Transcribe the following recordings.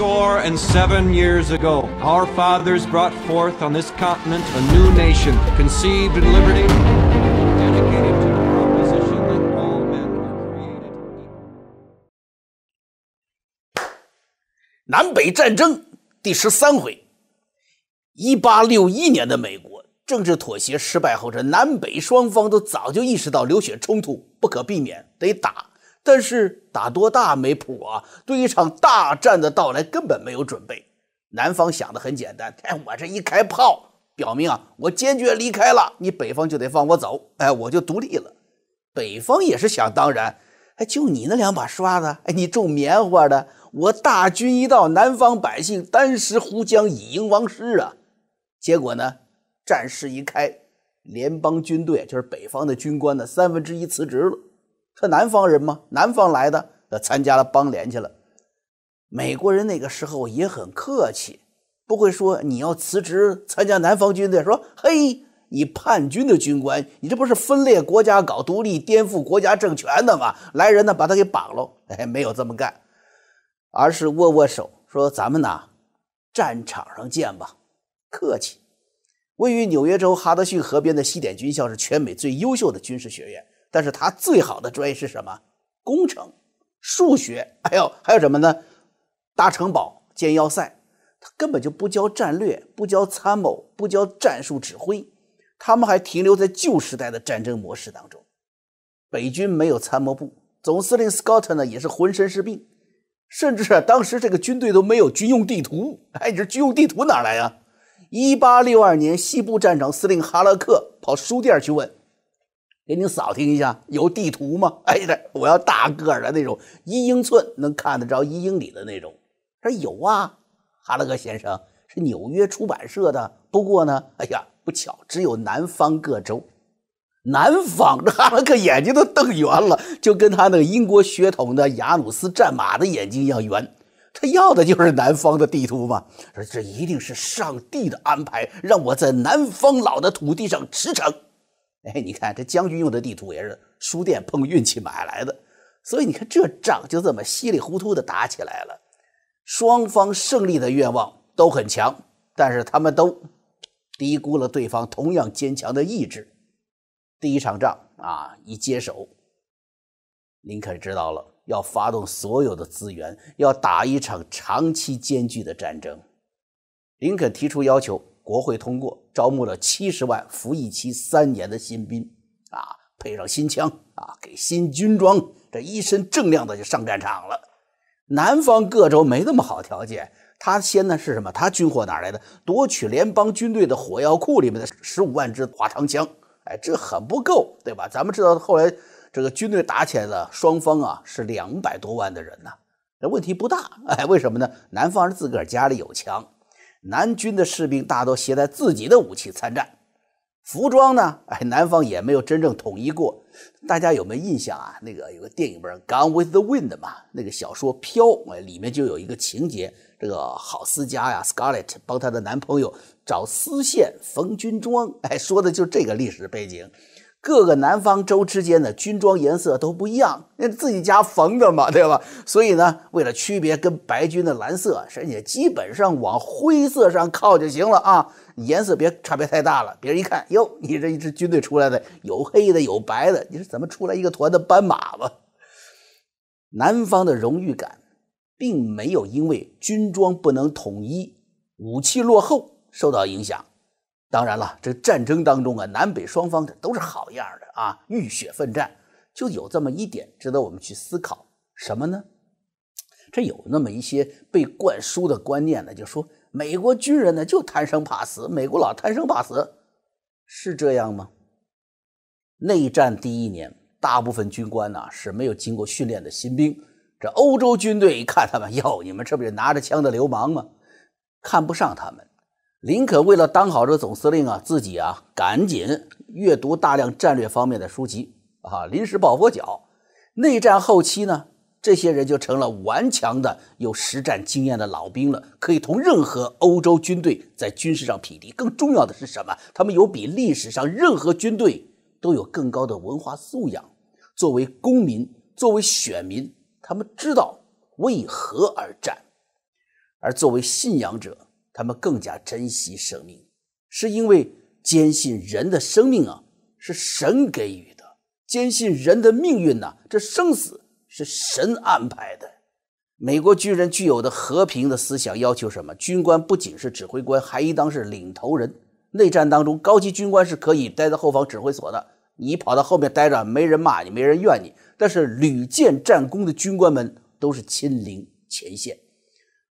score and seven years ago, our fathers brought forth on this continent a new nation, conceived in liberty, dedicated to the proposition that all men are created equal. 南北战争第十三回，一八六一年的美国政治妥协失败后，这南北双方都早就意识到流血冲突不可避免，得打。 但是打多大没谱啊！对一场大战的到来根本没有准备。南方想的很简单，哎，我这一开炮，表明啊，我坚决离开了，你北方就得放我走，哎，我就独立了。北方也是想当然，哎，就你那两把刷子，哎，你种棉花的，我大军一到，南方百姓单食胡浆，以迎王师啊。结果呢，战事一开，联邦军队就是北方的军官的三分之一辞职了。他南方人吗？南方来的，呃，参加了邦联去了。美国人那个时候也很客气，不会说你要辞职参加南方军队，说嘿，你叛军的军官，你这不是分裂国家、搞独立、颠覆国家政权的吗？来人呢，把他给绑喽！哎，没有这么干，而是握握手，说咱们呐，战场上见吧，客气。位于纽约州哈德逊河边的西点军校是全美最优秀的军事学院。但是他最好的专业是什么？工程、数学，还有还有什么呢？搭城堡、建要塞。他根本就不教战略，不教参谋，不教战术指挥。他们还停留在旧时代的战争模式当中。北军没有参谋部，总司令 Scott 呢也是浑身是病，甚至，当时这个军队都没有军用地图。哎，你这军用地图哪来呀？一八六二年，西部战场司令哈勒克跑书店去问。给您扫听一下，有地图吗？哎，这我要大个儿的那种，一英寸能看得着一英里的那种。他说有啊，哈勒克先生是纽约出版社的。不过呢，哎呀，不巧，只有南方各州。南方，这 哈勒克眼睛都瞪圆了，就跟他那个英国血统的雅努斯战马的眼睛一样圆。他要的就是南方的地图嘛。说这一定是上帝的安排，让我在南方老的土地上驰骋。哎，你看这将军用的地图也是书店碰运气买来的，所以你看这仗就这么稀里糊涂的打起来了。双方胜利的愿望都很强，但是他们都低估了对方同样坚强的意志。第一场仗啊，一接手，林肯知道了要发动所有的资源，要打一场长期艰巨的战争。林肯提出要求。国会通过招募了七十万服役期三年的新兵，啊，配上新枪，啊，给新军装，这一身锃亮的就上战场了。南方各州没那么好条件，他先呢是什么？他军火哪来的？夺取联邦军队的火药库里面的十五万支滑膛枪，哎，这很不够，对吧？咱们知道后来这个军队打起来了，双方啊是两百多万的人呢，这问题不大，哎，为什么呢？南方人自个儿家里有枪。南军的士兵大多携带自己的武器参战，服装呢？哎，南方也没有真正统一过。大家有没有印象啊？那个有个电影不是《Gone with the Wind》嘛？那个小说《飘》哎，里面就有一个情节，这个郝思嘉呀，Scarlett 帮她的男朋友找丝线缝军装，哎，说的就是这个历史背景。各个南方州之间的军装颜色都不一样，那自己家缝的嘛，对吧？所以呢，为了区别跟白军的蓝色，人家基本上往灰色上靠就行了啊，颜色别差别太大了。别人一看，哟，你这一支军队出来的有黑的有白的，你是怎么出来一个团的斑马吧？南方的荣誉感并没有因为军装不能统一、武器落后受到影响。当然了，这战争当中啊，南北双方的都是好样的啊，浴血奋战，就有这么一点值得我们去思考，什么呢？这有那么一些被灌输的观念呢，就说美国军人呢就贪生怕死，美国佬贪生怕死，是这样吗？内战第一年，大部分军官呢是没有经过训练的新兵，这欧洲军队一看他们，哟，你们这不是拿着枪的流氓吗？看不上他们。林肯为了当好这总司令啊，自己啊赶紧阅读大量战略方面的书籍啊，临时抱佛脚。内战后期呢，这些人就成了顽强的、有实战经验的老兵了，可以同任何欧洲军队在军事上匹敌。更重要的是什么？他们有比历史上任何军队都有更高的文化素养。作为公民，作为选民，他们知道为何而战。而作为信仰者，他们更加珍惜生命，是因为坚信人的生命啊是神给予的，坚信人的命运呐，这生死是神安排的。美国军人具有的和平的思想要求什么？军官不仅是指挥官，还应当是领头人。内战当中，高级军官是可以待在后方指挥所的，你跑到后面待着，没人骂你，没人怨你。但是屡建战功的军官们都是亲临前线。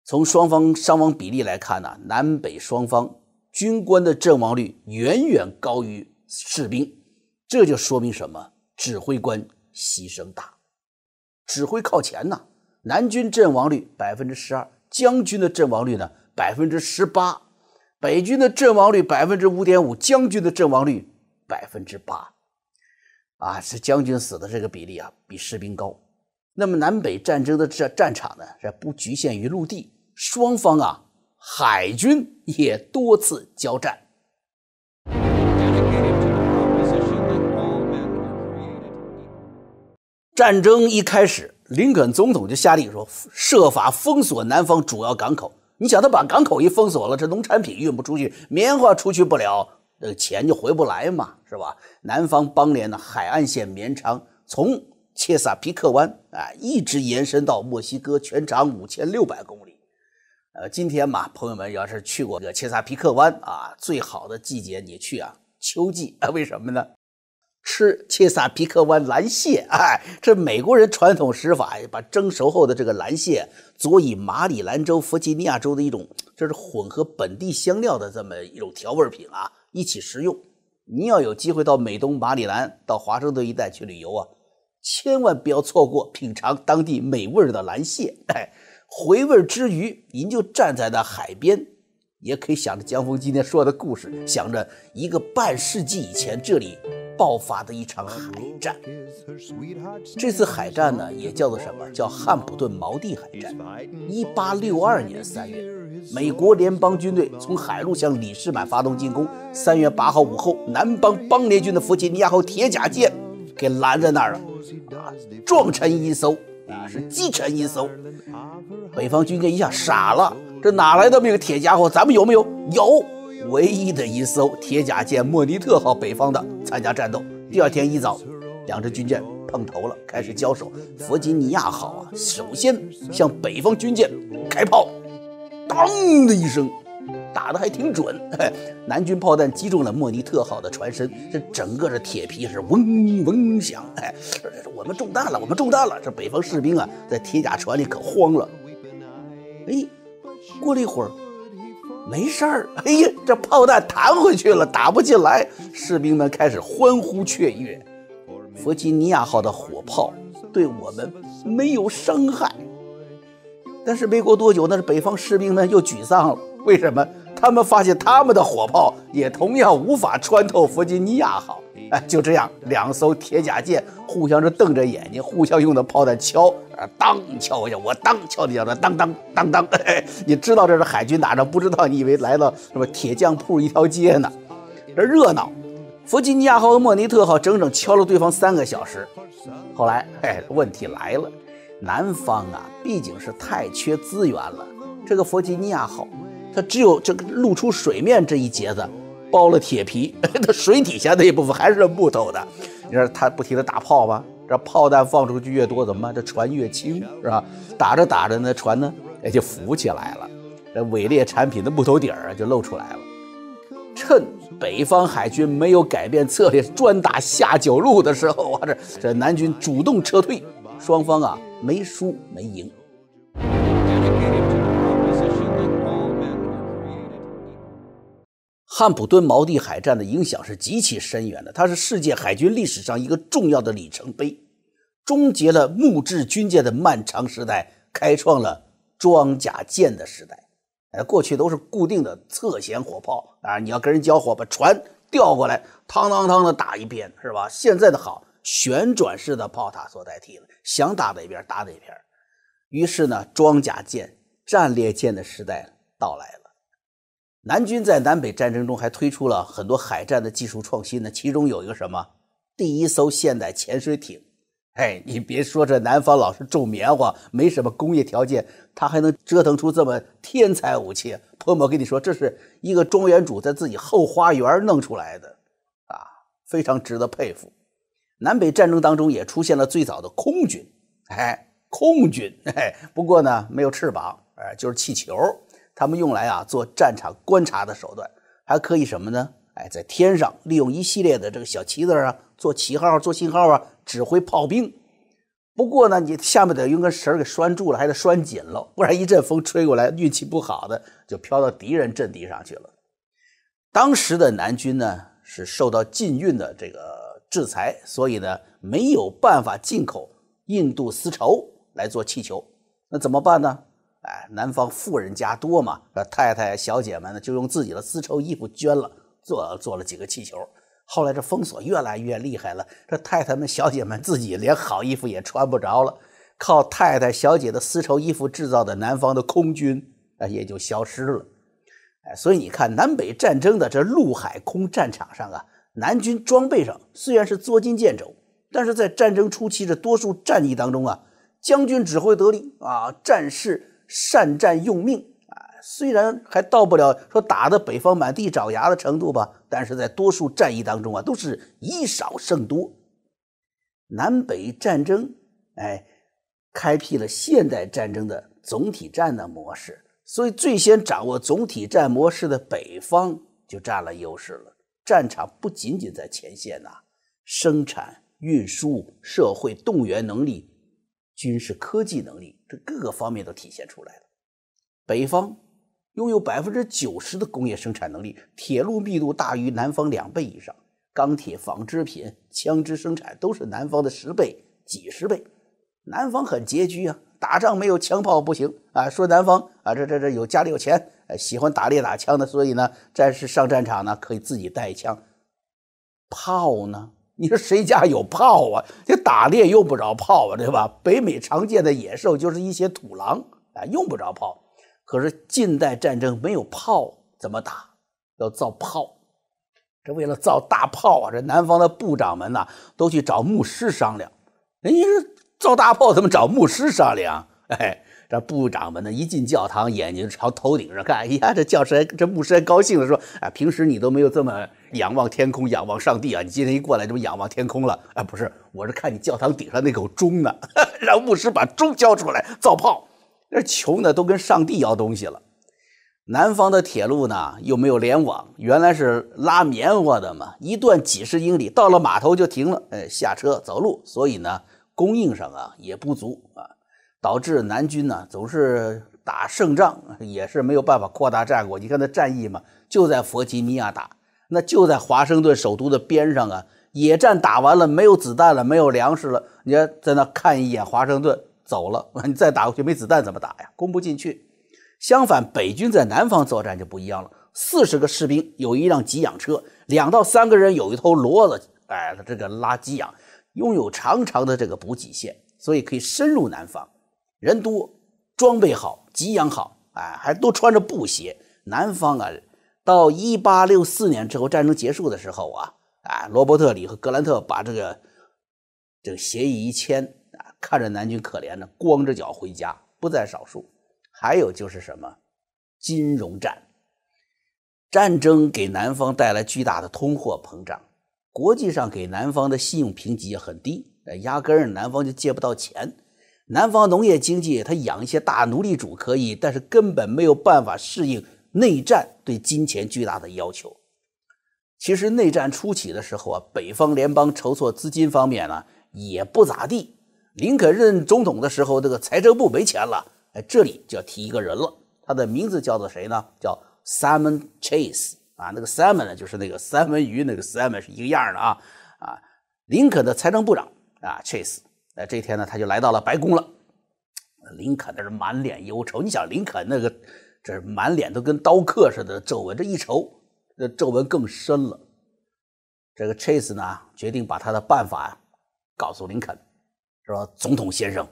从双方伤亡比例来看呢，南北双方军官的阵亡率远远高于士兵，这就说明什么？指挥官牺牲大，指挥靠前呐。南军阵亡率百分之十二，将军的阵亡率呢百分之十八，北军的阵亡率百分之五点五，将军的阵亡率百分之八，啊，这将军死的这个比例啊比士兵高。那么南北战争的这战场呢，这不局限于陆地，双方啊海军也多次交战。战争一开始。林肯总统就下令说，设法封锁南方主要港口。你想，他把港口一封锁了，这农产品运不出去，棉花出去不了，这个钱就回不来嘛，是吧？南方邦联的海岸线绵长，从切萨皮克湾啊，一直延伸到墨西哥，全长五千六百公里。呃，今天嘛，朋友们要是去过这个切萨皮克湾啊，最好的季节你去啊，秋季啊，为什么呢？吃切萨皮克湾蓝蟹，哎，这美国人传统食法，把蒸熟后的这个蓝蟹佐以马里兰州、弗吉尼亚州的一种，这是混合本地香料的这么一种调味品啊，一起食用。你要有机会到美东马里兰、到华盛顿一带去旅游啊，千万不要错过品尝当地美味的蓝蟹。哎，回味之余，您就站在那海边，也可以想着江峰今天说的故事，想着一个半世纪以前这里。爆发的一场海战，这次海战呢也叫做什么？叫汉普顿锚地海战。一八六二年三月，美国联邦军队从海路向里士满发动进攻。三月八号午后，南邦邦联军的弗吉尼亚号铁甲舰给拦在那儿了，啊，撞沉一艘，啊，是击沉一艘。北方军舰一下傻了，这哪来的那个铁家伙？咱们有没有？有。唯一的一艘铁甲舰莫尼特号北方的参加战斗。第二天一早，两支军舰碰头了，开始交手。弗吉尼亚号啊，首先向北方军舰开炮，当的一声，打的还挺准。南军炮弹击中了莫尼特号的船身，这整个这铁皮是嗡嗡响。哎，我们中弹了，我们中弹了。这北方士兵啊，在铁甲船里可慌了。哎，过了一会儿。没事儿，哎呀，这炮弹弹回去了，打不进来。士兵们开始欢呼雀跃。弗吉尼亚号的火炮对我们没有伤害，但是没过多久，那是北方士兵们又沮丧了。为什么？他们发现他们的火炮也同样无法穿透弗吉尼亚号。哎，就这样，两艘铁甲舰互相是瞪着眼睛，互相用的炮弹敲，啊，当敲一下，我当敲一下，当当当当。你知道这是海军打仗，不知道你以为来了什么铁匠铺一条街呢？这热闹。弗吉尼亚号和莫尼特号整整敲了对方三个小时。后来，哎，问题来了，南方啊，毕竟是太缺资源了。这个弗吉尼亚号，它只有这个露出水面这一截子。包了铁皮，它水底下那一部分还是木头的。你说它不停的打炮吗？这炮弹放出去越多，怎么办？这船越轻，是吧？打着打着，那船呢也就浮起来了。这伪劣产品的木头底儿就露出来了。趁北方海军没有改变策略，专打下九路的时候啊，这这南军主动撤退，双方啊没输没赢。汉普顿锚地海战的影响是极其深远的，它是世界海军历史上一个重要的里程碑，终结了木质军舰的漫长时代，开创了装甲舰的时代。哎，过去都是固定的侧舷火炮啊，你要跟人交火，把船调过来，汤汤汤的打一遍，是吧？现在的好，旋转式的炮塔所代替了，想打哪边打哪边。于是呢，装甲舰、战列舰的时代到来了。南军在南北战争中还推出了很多海战的技术创新呢，其中有一个什么？第一艘现代潜水艇哎，你别说这南方老是种棉花，没什么工业条件，他还能折腾出这么天才武器。朋友们，跟你说，这是一个庄园主在自己后花园弄出来的，啊，非常值得佩服。南北战争当中也出现了最早的空军，哎，空军，哎，不过呢没有翅膀，哎，就是气球，他们用来啊做战场观察的手段，还可以什么呢？哎，在天上利用一系列的这个小旗子啊，做旗号、做信号啊，指挥炮兵。不过呢，你下面得用根绳给拴住了，还得拴紧了，不然一阵风吹过来，运气不好的就飘到敌人阵地上去了。当时的南军呢是受到禁运的这个制裁，所以呢没有办法进口印度丝绸来做气球，那怎么办呢？哎，南方富人家多嘛，太太小姐们呢就用自己的丝绸衣服捐了。做做了几个气球，后来这封锁越来越厉害了，这太太们、小姐们自己连好衣服也穿不着了，靠太太、小姐的丝绸衣服制造的南方的空军啊也就消失了。哎，所以你看南北战争的这陆海空战场上啊，南军装备上虽然是捉襟见肘，但是在战争初期这多数战役当中啊，将军指挥得力啊，战士善战用命啊。虽然还到不了说打的北方满地找牙的程度吧，但是在多数战役当中啊，都是以少胜多。南北战争，哎，开辟了现代战争的总体战的模式，所以最先掌握总体战模式的北方就占了优势了。战场不仅仅在前线呐，生产、运输、社会动员能力、军事科技能力，这各个方面都体现出来了。北方。拥有百分之九十的工业生产能力，铁路密度大于南方两倍以上，钢铁、纺织品、枪支生产都是南方的十倍、几十倍。南方很拮据啊，打仗没有枪炮不行啊。说南方啊，这这这有家里有钱，喜欢打猎打枪的，所以呢，战士上战场呢可以自己带枪。炮呢？你说谁家有炮啊？这打猎用不着炮啊，对吧？北美常见的野兽就是一些土狼啊，用不着炮。可是近代战争没有炮怎么打？要造炮。这为了造大炮啊，这南方的部长们呐都去找牧师商量。人家说造大炮怎么找牧师商量？哎，这部长们呢一进教堂，眼睛朝头顶上看。哎呀，这教师这牧师还高兴了，说：“啊，平时你都没有这么仰望天空、仰望上帝啊！你今天一过来，这不仰望天空了？哎，不是，我是看你教堂顶上那口钟呢，让牧师把钟交出来造炮。”这穷的都跟上帝要东西了。南方的铁路呢又没有联网，原来是拉棉花的嘛，一段几十英里，到了码头就停了，哎，下车走路，所以呢供应上啊也不足啊，导致南军呢总是打胜仗，也是没有办法扩大战果。你看那战役嘛，就在弗吉尼亚打，那就在华盛顿首都的边上啊，野战打完了，没有子弹了，没有粮食了，你看在那看一眼华盛顿。走了，你再打过去没子弹怎么打呀？攻不进去。相反，北军在南方作战就不一样了。四十个士兵有一辆给养车，两到三个人有一头骡子，哎，这个拉给养，拥有长长的这个补给线，所以可以深入南方。人多，装备好，给养好，哎，还都穿着布鞋。南方啊，到一八六四年之后战争结束的时候啊，啊，罗伯特里和格兰特把这个这个协议一签啊。看着南军可怜的，光着脚回家不在少数。还有就是什么，金融战，战争给南方带来巨大的通货膨胀，国际上给南方的信用评级也很低，压根儿南方就借不到钱。南方农业经济，他养一些大奴隶主可以，但是根本没有办法适应内战对金钱巨大的要求。其实内战初期的时候啊，北方联邦筹措资金方面呢也不咋地。林肯任总统的时候，这个财政部没钱了，哎，这里就要提一个人了，他的名字叫做谁呢？叫 Simon Chase 啊，那个 Simon 呢，就是那个三文鱼那个 Simon 是一个样的啊啊，林肯的财政部长啊，Chase，哎，这天呢，他就来到了白宫了。林肯那是满脸忧愁，你想林肯那个这满脸都跟刀刻似的皱纹，这一瞅，这皱纹更深了。这个 Chase 呢，决定把他的办法告诉林肯。说总统先生，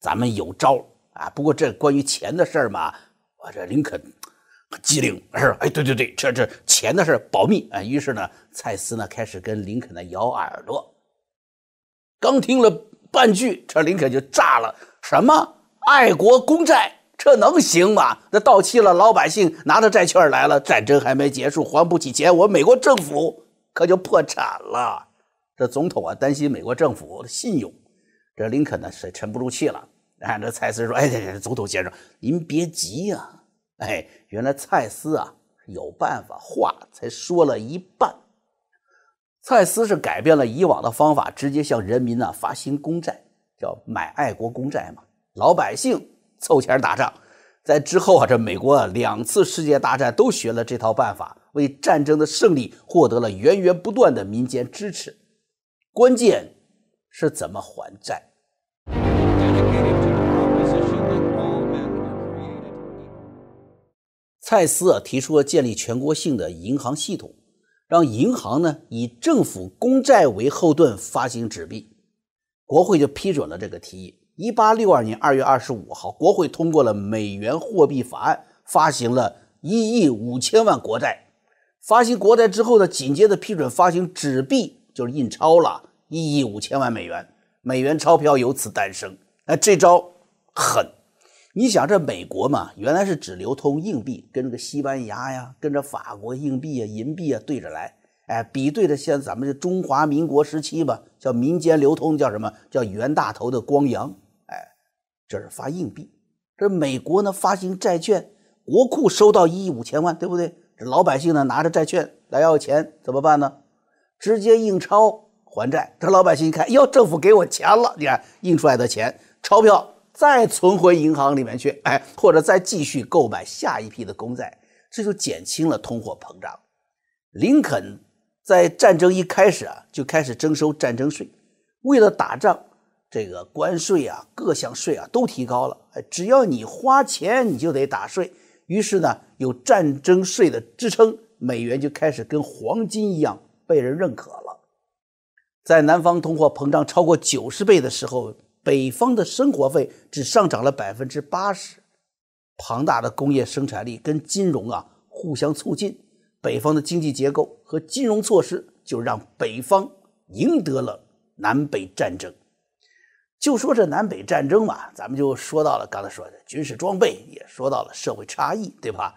咱们有招啊！不过这关于钱的事嘛，我这林肯机灵是哎，对对对，这这钱的事保密啊。于是呢，蔡斯呢开始跟林肯呢咬耳朵。刚听了半句，这林肯就炸了：什么爱国公债？这能行吗？那到期了，老百姓拿着债券来了，战争还没结束，还不起钱，我美国政府可就破产了。这总统啊，担心美国政府的信用。这林肯呢是沉不住气了。哎，这蔡司说：“哎，总统先生，您别急呀。哎，原来蔡司啊有办法，话才说了一半。蔡司是改变了以往的方法，直接向人民呢发行公债，叫买爱国公债嘛，老百姓。”凑钱打仗，在之后啊，这美国啊两次世界大战都学了这套办法，为战争的胜利获得了源源不断的民间支持。关键是怎么还债？蔡司啊提出了建立全国性的银行系统，让银行呢以政府公债为后盾发行纸币，国会就批准了这个提议。一八六二年二月二十五号，国会通过了美元货币法案，发行了一亿五千万国债。发行国债之后呢，紧接着批准发行纸币，就是印钞了，一亿五千万美元，美元钞票由此诞生。哎，这招狠！你想，这美国嘛，原来是只流通硬币，跟这个西班牙呀，跟着法国硬币啊、银币啊对着来。哎，比对着像咱们这中华民国时期吧，叫民间流通叫什么？叫袁大头的光洋。这是发硬币，这美国呢发行债券，国库收到一亿五千万，对不对？这老百姓呢拿着债券来要钱，怎么办呢？直接印钞还债。这老百姓一看，哟，政府给我钱了，你看印出来的钱，钞票再存回银行里面去，哎，或者再继续购买下一批的公债，这就减轻了通货膨胀。林肯在战争一开始啊，就开始征收战争税，为了打仗。这个关税啊，各项税啊都提高了。哎，只要你花钱，你就得打税。于是呢，有战争税的支撑，美元就开始跟黄金一样被人认可了。在南方通货膨胀超过九十倍的时候，北方的生活费只上涨了百分之八十。庞大的工业生产力跟金融啊互相促进，北方的经济结构和金融措施就让北方赢得了南北战争。就说这南北战争嘛，咱们就说到了刚才说的军事装备，也说到了社会差异，对吧？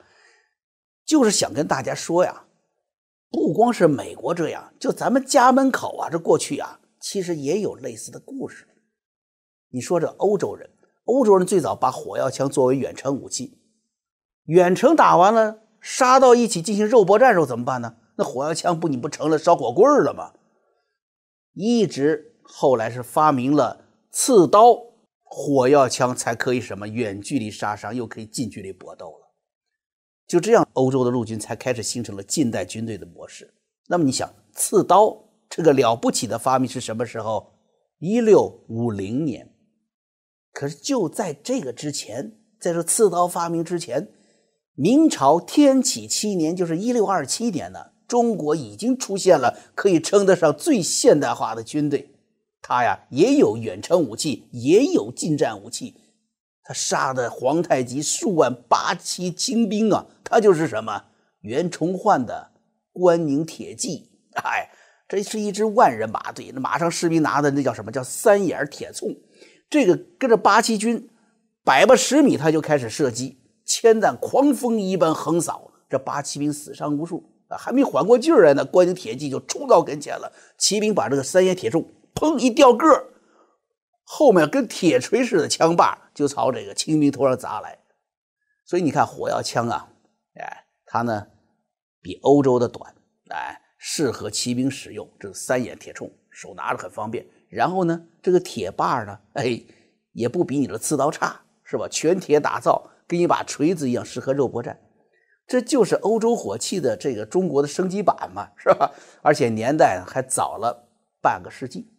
就是想跟大家说呀，不光是美国这样，就咱们家门口啊，这过去啊，其实也有类似的故事。你说这欧洲人，欧洲人最早把火药枪作为远程武器，远程打完了，杀到一起进行肉搏战时候怎么办呢？那火药枪不你不成了烧火棍了吗？一直后来是发明了。刺刀火药枪才可以什么远距离杀伤，又可以近距离搏斗了。就这样，欧洲的陆军才开始形成了近代军队的模式。那么，你想，刺刀这个了不起的发明是什么时候？一六五零年。可是就在这个之前，在这刺刀发明之前，明朝天启七年，就是一六二七年呢，中国已经出现了可以称得上最现代化的军队。他呀也有远程武器，也有近战武器。他杀的皇太极数万八旗精兵啊，他就是什么袁崇焕的关宁铁骑。哎，这是一支万人马队，那马上士兵拿的那叫什么叫三眼铁铳。这个跟着八旗军百八十米，他就开始射击，千弹狂风一般横扫，这八旗兵死伤无数，还没缓过劲儿来呢，关宁铁骑就冲到跟前了。骑兵把这个三眼铁铳。砰！一掉个，后面跟铁锤似的枪把就朝这个清兵头上砸来。所以你看，火药枪啊，哎，它呢比欧洲的短，哎，适合骑兵使用。这是三眼铁铳，手拿着很方便。然后呢，这个铁把呢，哎，也不比你的刺刀差，是吧？全铁打造，跟一把锤子一样，适合肉搏战。这就是欧洲火器的这个中国的升级版嘛，是吧？而且年代还早了半个世纪。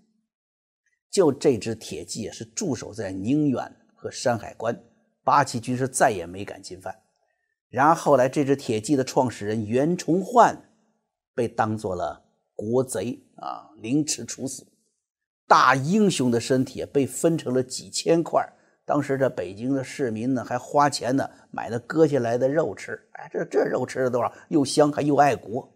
就这支铁骑也是驻守在宁远和山海关，八旗军是再也没敢进犯。然而后来，这支铁骑的创始人袁崇焕被当做了国贼啊，凌迟处死。大英雄的身体被分成了几千块。当时这北京的市民呢，还花钱呢买了割下来的肉吃。哎，这这肉吃了多少？又香还又爱国。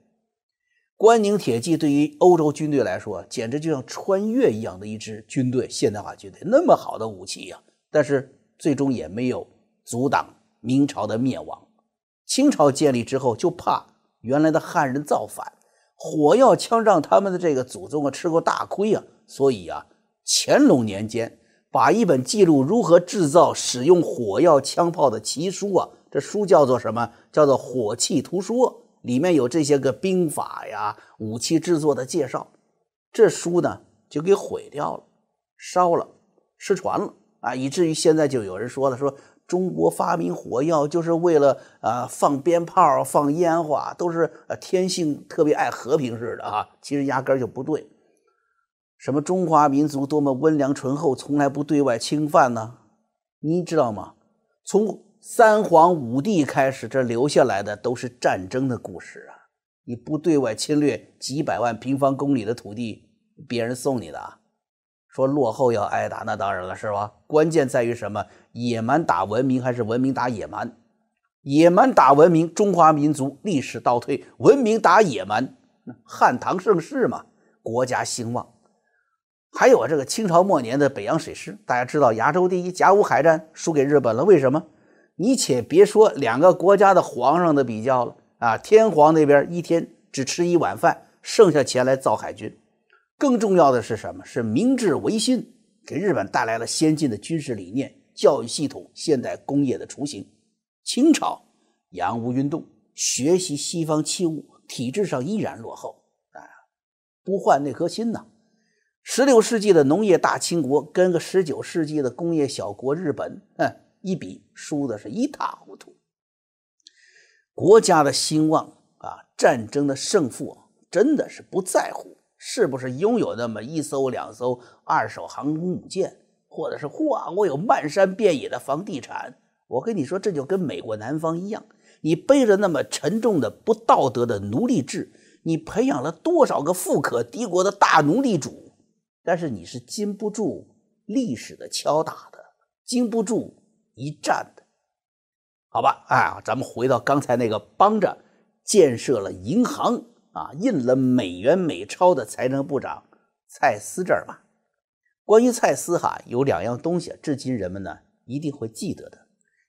关宁铁骑对于欧洲军队来说，简直就像穿越一样的一支军队，现代化军队，那么好的武器呀！但是最终也没有阻挡明朝的灭亡。清朝建立之后，就怕原来的汉人造反，火药枪让他们的这个祖宗啊吃过大亏啊，所以啊，乾隆年间把一本记录如何制造、使用火药枪炮的奇书啊，这书叫做什么？叫做《火器图说》。里面有这些个兵法呀、武器制作的介绍，这书呢就给毁掉了、烧了、失传了啊！以至于现在就有人说了，说中国发明火药就是为了啊放鞭炮、放烟花，都是呃天性特别爱和平似的啊！其实压根就不对。什么中华民族多么温良醇厚，从来不对外侵犯呢？你知道吗？从三皇五帝开始，这留下来的都是战争的故事啊！你不对外侵略几百万平方公里的土地，别人送你的啊，说落后要挨打，那当然了，是吧？关键在于什么？野蛮打文明还是文明打野蛮？野蛮打文明，中华民族历史倒退；文明打野蛮，汉唐盛世嘛，国家兴旺。还有啊，这个清朝末年的北洋水师，大家知道，亚洲第一甲午海战输给日本了，为什么？你且别说两个国家的皇上的比较了啊，天皇那边一天只吃一碗饭，剩下钱来造海军。更重要的是什么？是明治维新，给日本带来了先进的军事理念、教育系统、现代工业的雏形。清朝洋务运动，学习西方器物，体制上依然落后啊，不换那颗心呐。十六世纪的农业大清国跟个十九世纪的工业小国日本，哼。一比输的是一塌糊涂，国家的兴旺啊，战争的胜负啊真的是不在乎是不是拥有那么一艘两艘二手航空母舰，或者是哇，我有漫山遍野的房地产。我跟你说，这就跟美国南方一样，你背着那么沉重的不道德的奴隶制，你培养了多少个富可敌国的大奴隶主，但是你是经不住历史的敲打的，经不住。一战的，好吧，哎，咱们回到刚才那个帮着建设了银行啊，印了美元美钞的财政部长蔡司这儿吧。关于蔡司哈，有两样东西，至今人们呢一定会记得的。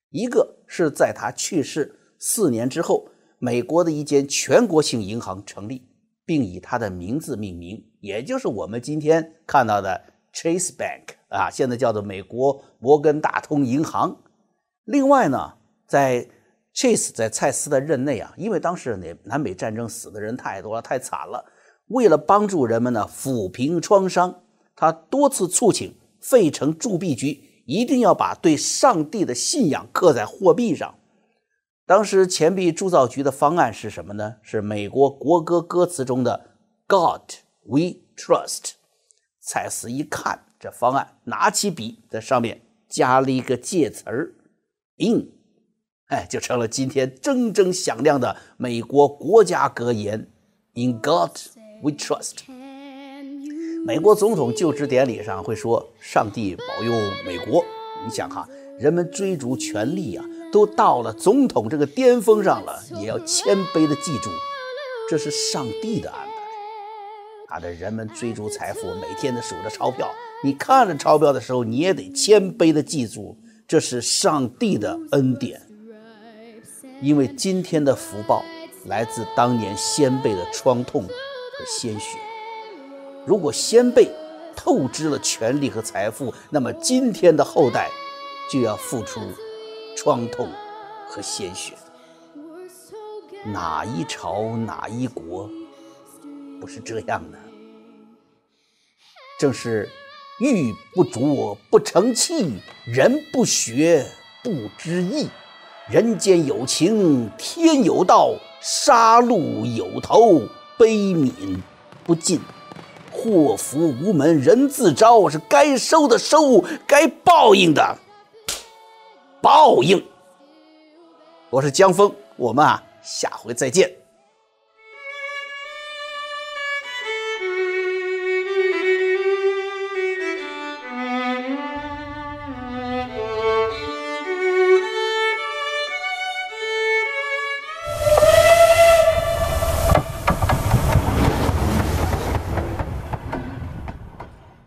一个是在他去世四年之后，美国的一间全国性银行成立，并以他的名字命名，也就是我们今天看到的 Chase Bank。啊，现在叫做美国摩根大通银行。另外呢，在 Chase 在蔡司的任内啊，因为当时那南北战争死的人太多了，太惨了。为了帮助人们呢抚平创伤，他多次促请费城铸币局一定要把对上帝的信仰刻在货币上。当时钱币铸造局的方案是什么呢？是美国国歌歌词中的 “God We Trust”。蔡司一看。这方案拿起笔在上面加了一个介词儿，in，哎，就成了今天铮铮响亮的美国国家格言：In God We Trust。美国总统就职典礼上会说：“上帝保佑美国。”你想哈，人们追逐权力啊，都到了总统这个巅峰上了，也要谦卑的记住，这是上帝的安排。他的人们追逐财富，每天的数着钞票。你看着钞票的时候，你也得谦卑的记住，这是上帝的恩典，因为今天的福报来自当年先辈的创痛和鲜血。如果先辈透支了权力和财富，那么今天的后代就要付出创痛和鲜血。哪一朝哪一国不是这样的？正是。玉不琢不成器，人不学不知义。人间有情天有道，杀戮有头悲悯不尽。祸福无门人自招，是该收的收，该报应的报应。我是江峰，我们啊，下回再见。